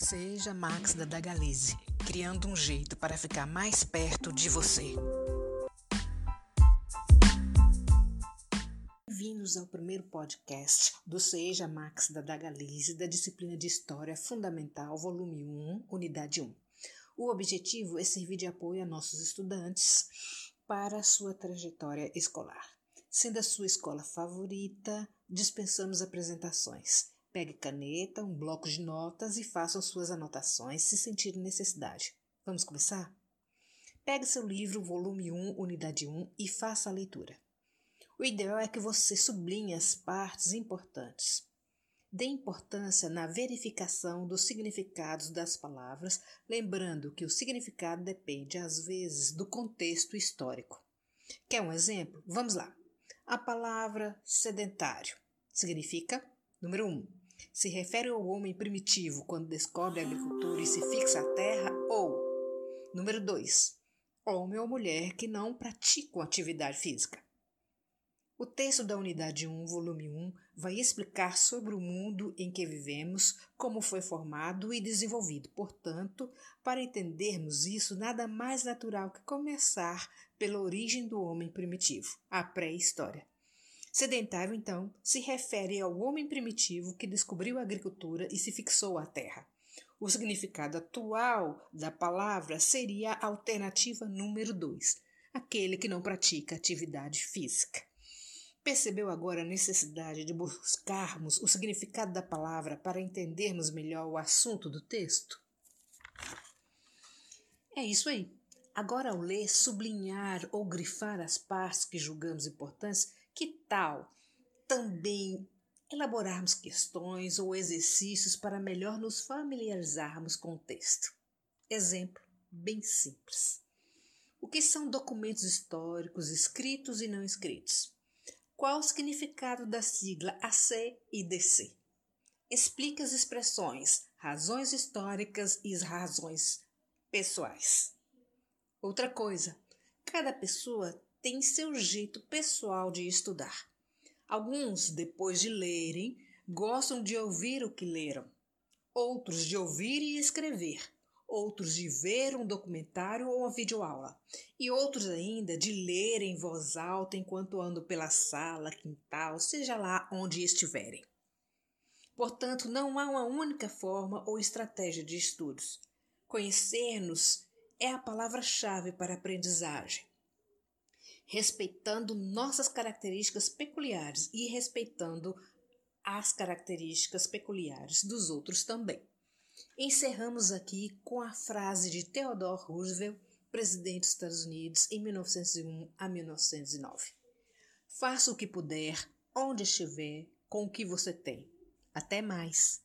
Seja Max da Dagalize, criando um jeito para ficar mais perto de você. Bem-vindos ao primeiro podcast do Seja Max da Dagalize, da disciplina de História Fundamental, volume 1, unidade 1. O objetivo é servir de apoio a nossos estudantes para a sua trajetória escolar. Sendo a sua escola favorita, dispensamos apresentações. Pegue caneta, um bloco de notas e façam suas anotações se sentir necessidade. Vamos começar? Pegue seu livro, volume 1, unidade 1 e faça a leitura. O ideal é que você sublinhe as partes importantes. Dê importância na verificação dos significados das palavras, lembrando que o significado depende, às vezes, do contexto histórico. Quer um exemplo? Vamos lá. A palavra sedentário significa, número 1, um, se refere ao homem primitivo quando descobre a agricultura e se fixa à terra, ou, número 2, homem ou mulher que não praticam atividade física. O texto da unidade 1, volume 1, vai explicar sobre o mundo em que vivemos, como foi formado e desenvolvido. Portanto, para entendermos isso, nada mais natural que começar pela origem do homem primitivo, a pré-história. Sedentário, então, se refere ao homem primitivo que descobriu a agricultura e se fixou à terra. O significado atual da palavra seria a alternativa número 2, aquele que não pratica atividade física. Percebeu agora a necessidade de buscarmos o significado da palavra para entendermos melhor o assunto do texto? É isso aí. Agora, ao ler, sublinhar ou grifar as partes que julgamos importantes, que tal também elaborarmos questões ou exercícios para melhor nos familiarizarmos com o texto? Exemplo bem simples. O que são documentos históricos escritos e não escritos? Qual o significado da sigla AC e DC? Explique as expressões razões históricas e razões pessoais. Outra coisa, cada pessoa tem seu jeito pessoal de estudar. Alguns, depois de lerem, gostam de ouvir o que leram, outros de ouvir e escrever, outros de ver um documentário ou uma videoaula, e outros ainda de ler em voz alta enquanto andam pela sala, quintal, seja lá onde estiverem. Portanto, não há uma única forma ou estratégia de estudos. Conhecer-nos é a palavra-chave para a aprendizagem respeitando nossas características peculiares e respeitando as características peculiares dos outros também. Encerramos aqui com a frase de Theodore Roosevelt, presidente dos Estados Unidos, em 1901 a 1909. Faça o que puder, onde estiver, com o que você tem. Até mais!